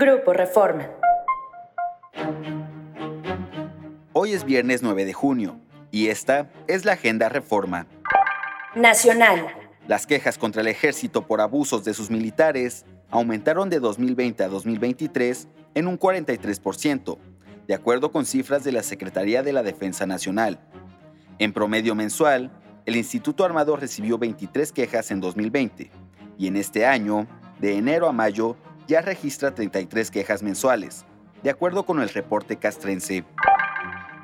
Grupo Reforma. Hoy es viernes 9 de junio y esta es la Agenda Reforma. Nacional. Las quejas contra el ejército por abusos de sus militares aumentaron de 2020 a 2023 en un 43%, de acuerdo con cifras de la Secretaría de la Defensa Nacional. En promedio mensual, el Instituto Armado recibió 23 quejas en 2020 y en este año, de enero a mayo, ya registra 33 quejas mensuales, de acuerdo con el reporte castrense.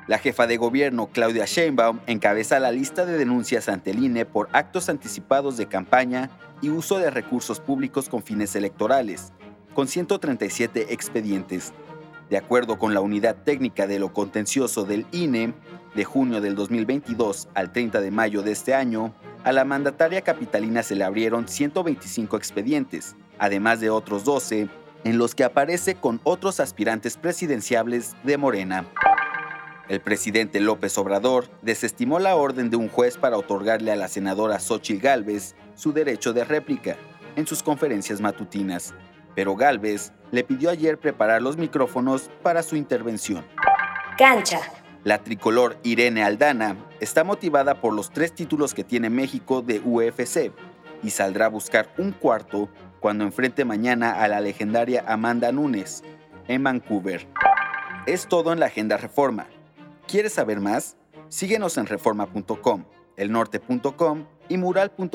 La jefa de gobierno, Claudia Sheinbaum, encabeza la lista de denuncias ante el INE por actos anticipados de campaña y uso de recursos públicos con fines electorales, con 137 expedientes. De acuerdo con la Unidad Técnica de lo Contencioso del INE, de junio del 2022 al 30 de mayo de este año, a la mandataria capitalina se le abrieron 125 expedientes, además de otros 12 en los que aparece con otros aspirantes presidenciables de Morena. El presidente López Obrador desestimó la orden de un juez para otorgarle a la senadora Xochitl Gálvez su derecho de réplica en sus conferencias matutinas, pero Gálvez le pidió ayer preparar los micrófonos para su intervención. Cancha. La tricolor Irene Aldana está motivada por los tres títulos que tiene México de UFC y saldrá a buscar un cuarto cuando enfrente mañana a la legendaria Amanda Nunes en Vancouver. Es todo en la Agenda Reforma. ¿Quieres saber más? Síguenos en reforma.com, elnorte.com y mural.com.mx.